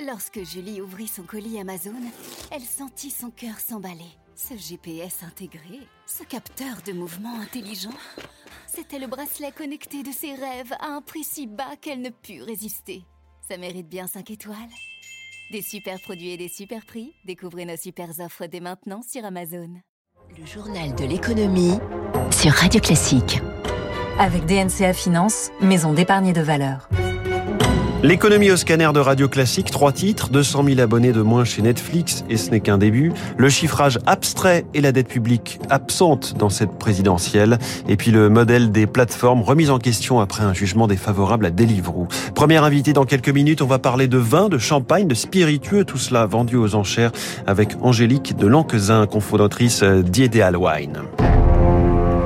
Lorsque Julie ouvrit son colis Amazon, elle sentit son cœur s'emballer. Ce GPS intégré, ce capteur de mouvement intelligent, c'était le bracelet connecté de ses rêves à un prix si bas qu'elle ne put résister. Ça mérite bien 5 étoiles. Des super produits et des super prix, découvrez nos super offres dès maintenant sur Amazon. Le journal de l'économie sur Radio Classique. Avec DNCA Finance, maison d'épargne de valeur. L'économie au scanner de Radio Classique, trois titres, 200 000 abonnés de moins chez Netflix, et ce n'est qu'un début. Le chiffrage abstrait et la dette publique absente dans cette présidentielle. Et puis le modèle des plateformes remis en question après un jugement défavorable à Deliveroo. Première invitée dans quelques minutes, on va parler de vin, de champagne, de spiritueux, tout cela vendu aux enchères avec Angélique de Lanquezin, cofondatrice d'Ideal Wine.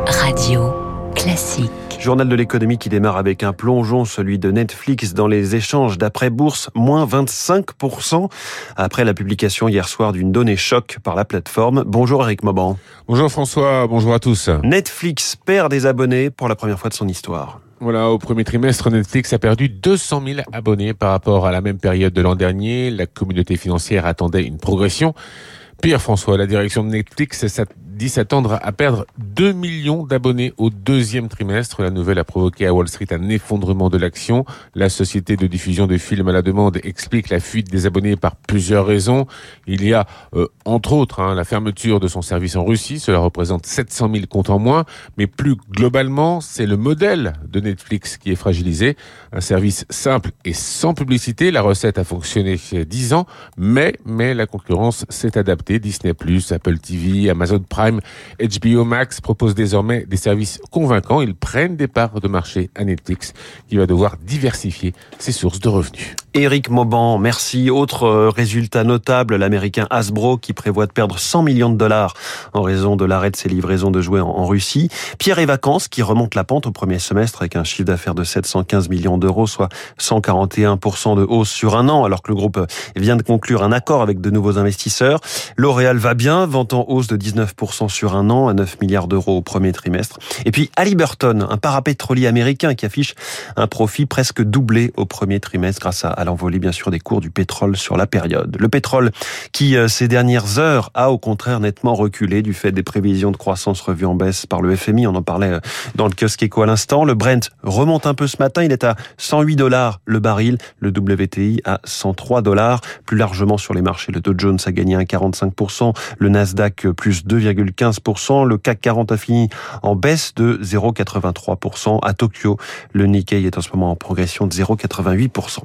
Radio Classique. Journal de l'économie qui démarre avec un plongeon, celui de Netflix dans les échanges d'après-bourse, moins 25% après la publication hier soir d'une donnée choc par la plateforme. Bonjour Eric Mauban. Bonjour François, bonjour à tous. Netflix perd des abonnés pour la première fois de son histoire. Voilà, au premier trimestre, Netflix a perdu 200 000 abonnés par rapport à la même période de l'an dernier. La communauté financière attendait une progression. Pire, François, la direction de Netflix dit s'attendre à perdre 2 millions d'abonnés au deuxième trimestre. La nouvelle a provoqué à Wall Street un effondrement de l'action. La société de diffusion de films à la demande explique la fuite des abonnés par plusieurs raisons. Il y a, euh, entre autres, hein, la fermeture de son service en Russie. Cela représente 700 000 comptes en moins. Mais plus globalement, c'est le modèle de Netflix qui est fragilisé. Un service simple et sans publicité. La recette a fonctionné il y a 10 ans, mais, mais la concurrence s'est adaptée. Disney+, Apple TV, Amazon Prime, HBO Max propose désormais des services convaincants. Ils prennent des parts de marché à Netflix, qui va devoir diversifier ses sources de revenus. Éric Mauban, merci. Autre euh, résultat notable, l'américain Hasbro qui prévoit de perdre 100 millions de dollars en raison de l'arrêt de ses livraisons de jouets en Russie. Pierre et Vacances qui remonte la pente au premier semestre avec un chiffre d'affaires de 715 millions d'euros, soit 141% de hausse sur un an, alors que le groupe vient de conclure un accord avec de nouveaux investisseurs. L'Oréal va bien, vend en hausse de 19% sur un an à 9 milliards d'euros au premier trimestre. Et puis Halliburton, un parapétrolier américain qui affiche un profit presque doublé au premier trimestre grâce à l'envolée bien sûr des cours du pétrole sur la période. Le pétrole qui euh, ces dernières heures a au contraire nettement reculé du fait des prévisions de croissance revues en baisse par le FMI. On en parlait euh, dans le kiosque éco à l'instant. Le Brent remonte un peu ce matin. Il est à 108 dollars le baril. Le WTI à 103 dollars. Plus largement sur les marchés, le Dow Jones a gagné 1,45%. Le Nasdaq euh, plus 2, 15%. Le CAC 40 a fini en baisse de 0,83%. À Tokyo, le Nikkei est en ce moment en progression de 0,88%.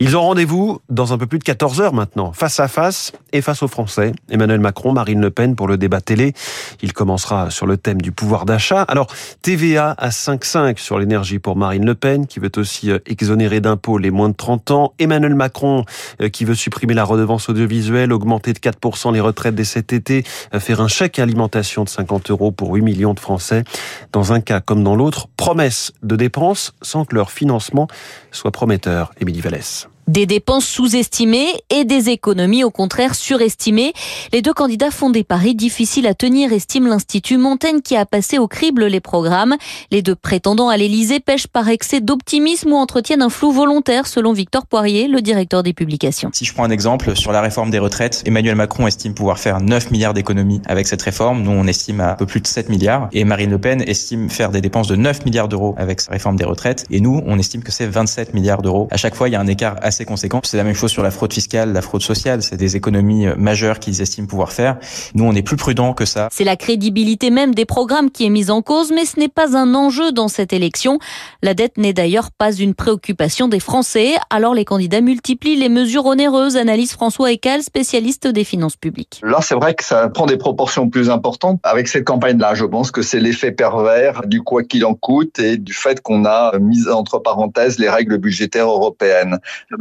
Ils ont rendez-vous dans un peu plus de 14 heures maintenant, face à face et face aux Français. Emmanuel Macron, Marine Le Pen pour le débat télé. Il commencera sur le thème du pouvoir d'achat. Alors, TVA à 5,5 sur l'énergie pour Marine Le Pen, qui veut aussi euh, exonérer d'impôts les moins de 30 ans. Emmanuel Macron, euh, qui veut supprimer la redevance audiovisuelle, augmenter de 4% les retraites dès cet été, euh, faire un chèque alimentaire de 50 euros pour 8 millions de Français. Dans un cas comme dans l'autre, promesse de dépenses sans que leur financement soit prometteur. Émilie Vallès. Des dépenses sous-estimées et des économies au contraire surestimées. Les deux candidats font des paris difficiles à tenir, estime l'Institut Montaigne qui a passé au crible les programmes. Les deux prétendants à l'Élysée pêchent par excès d'optimisme ou entretiennent un flou volontaire selon Victor Poirier, le directeur des publications. Si je prends un exemple sur la réforme des retraites, Emmanuel Macron estime pouvoir faire 9 milliards d'économies avec cette réforme. Nous, on estime à un peu plus de 7 milliards. Et Marine Le Pen estime faire des dépenses de 9 milliards d'euros avec sa réforme des retraites. Et nous, on estime que c'est 27 milliards d'euros. À chaque fois, il y a un écart assez conséquents. C'est la même chose sur la fraude fiscale, la fraude sociale. C'est des économies euh, majeures qu'ils estiment pouvoir faire. Nous, on est plus prudents que ça. C'est la crédibilité même des programmes qui est mise en cause, mais ce n'est pas un enjeu dans cette élection. La dette n'est d'ailleurs pas une préoccupation des Français. Alors les candidats multiplient les mesures onéreuses, analyse François Ecal, spécialiste des finances publiques. Là, c'est vrai que ça prend des proportions plus importantes. Avec cette campagne-là, je pense que c'est l'effet pervers du quoi qu'il en coûte et du fait qu'on a mis entre parenthèses les règles budgétaires européennes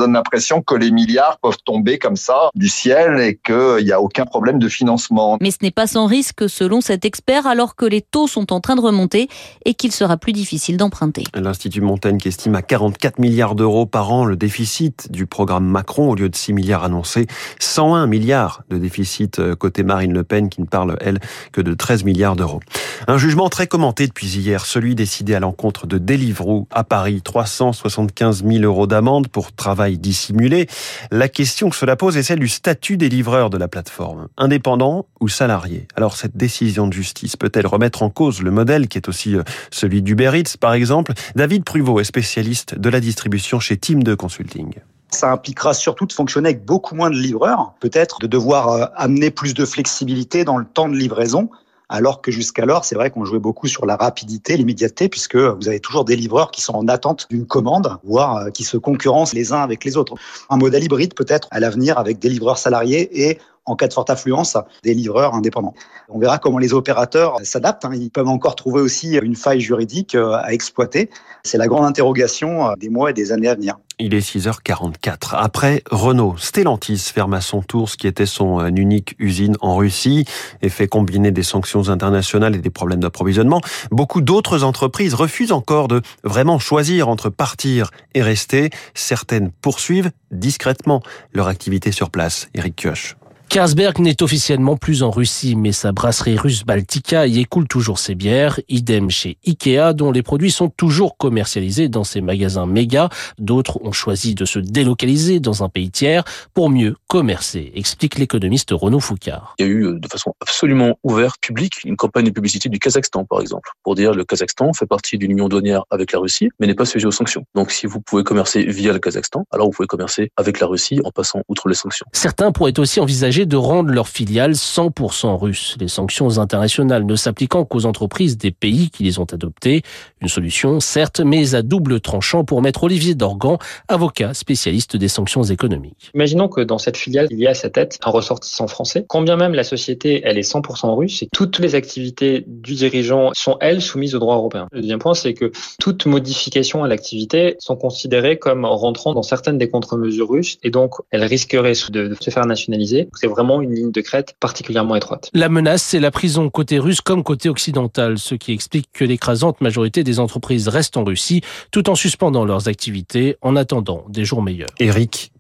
donne l'impression que les milliards peuvent tomber comme ça du ciel et qu'il n'y a aucun problème de financement. Mais ce n'est pas sans risque selon cet expert alors que les taux sont en train de remonter et qu'il sera plus difficile d'emprunter. L'Institut Montaigne qui estime à 44 milliards d'euros par an le déficit du programme Macron au lieu de 6 milliards annoncés. 101 milliards de déficit euh, côté Marine Le Pen qui ne parle, elle, que de 13 milliards d'euros. Un jugement très commenté depuis hier, celui décidé à l'encontre de Deliveroo à Paris. 375 000 euros d'amende pour travail travail dissimulé. La question que cela pose est celle du statut des livreurs de la plateforme, indépendants ou salariés. Alors cette décision de justice peut-elle remettre en cause le modèle qui est aussi euh, celui d'Uber Eats par exemple? David Pruvot est spécialiste de la distribution chez Team 2 Consulting. Ça impliquera surtout de fonctionner avec beaucoup moins de livreurs, peut-être de devoir euh, amener plus de flexibilité dans le temps de livraison, alors que jusqu'alors, c'est vrai qu'on jouait beaucoup sur la rapidité, l'immédiateté, puisque vous avez toujours des livreurs qui sont en attente d'une commande, voire euh, qui se concurrencent les uns avec les autres. Un modèle hybride peut-être à l'avenir avec des livreurs salariés et en cas de forte affluence, des livreurs indépendants. On verra comment les opérateurs s'adaptent. Hein. Ils peuvent encore trouver aussi une faille juridique euh, à exploiter. C'est la grande interrogation des mois et des années à venir. Il est 6h44. Après Renault, Stellantis ferme à son tour ce qui était son euh, unique usine en Russie et fait combiner des sanctions internationales et des problèmes d'approvisionnement. Beaucoup d'autres entreprises refusent encore de vraiment choisir entre partir et rester. Certaines poursuivent discrètement leur activité sur place. Eric Kioch. Carlsberg n'est officiellement plus en Russie, mais sa brasserie russe Baltica y écoule toujours ses bières. Idem chez Ikea, dont les produits sont toujours commercialisés dans ses magasins méga. D'autres ont choisi de se délocaliser dans un pays tiers pour mieux commercer, explique l'économiste Renaud Foucard. Il y a eu de façon absolument ouverte, publique, une campagne de publicité du Kazakhstan, par exemple, pour dire le Kazakhstan fait partie d'une union douanière avec la Russie, mais n'est pas sujet aux sanctions. Donc si vous pouvez commercer via le Kazakhstan, alors vous pouvez commercer avec la Russie en passant outre les sanctions. Certains pourraient aussi envisager de rendre leur filiale 100% russe, les sanctions internationales ne s'appliquant qu'aux entreprises des pays qui les ont adoptées. Une solution, certes, mais à double tranchant pour mettre Olivier Dorgan, avocat spécialiste des sanctions économiques. Imaginons que dans cette filiale, il y a à sa tête un ressortissant français. Quand bien même la société, elle est 100% russe, et toutes les activités du dirigeant sont, elles, soumises au droit européen. Le deuxième point, c'est que toute modification à l'activité sont considérées comme rentrant dans certaines des contre-mesures russes, et donc elles risqueraient de se faire nationaliser vraiment une ligne de crête particulièrement étroite. La menace, c'est la prison côté russe comme côté occidental, ce qui explique que l'écrasante majorité des entreprises restent en Russie tout en suspendant leurs activités en attendant des jours meilleurs. Eric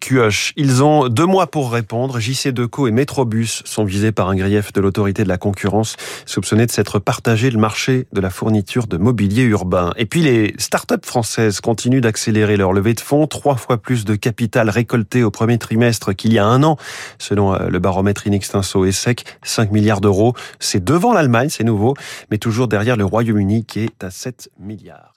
Ils ont deux mois pour répondre. JC Deco et Metrobus sont visés par un grief de l'autorité de la concurrence, soupçonnés de s'être partagé le marché de la fourniture de mobilier urbain. Et puis les start-up françaises continuent d'accélérer leur levée de fonds, trois fois plus de capital récolté au premier trimestre qu'il y a un an, selon euh, le baromètre Inextinso et sec, 5 milliards d'euros. C'est devant l'Allemagne, c'est nouveau, mais toujours derrière le Royaume-Uni qui est à 7 milliards.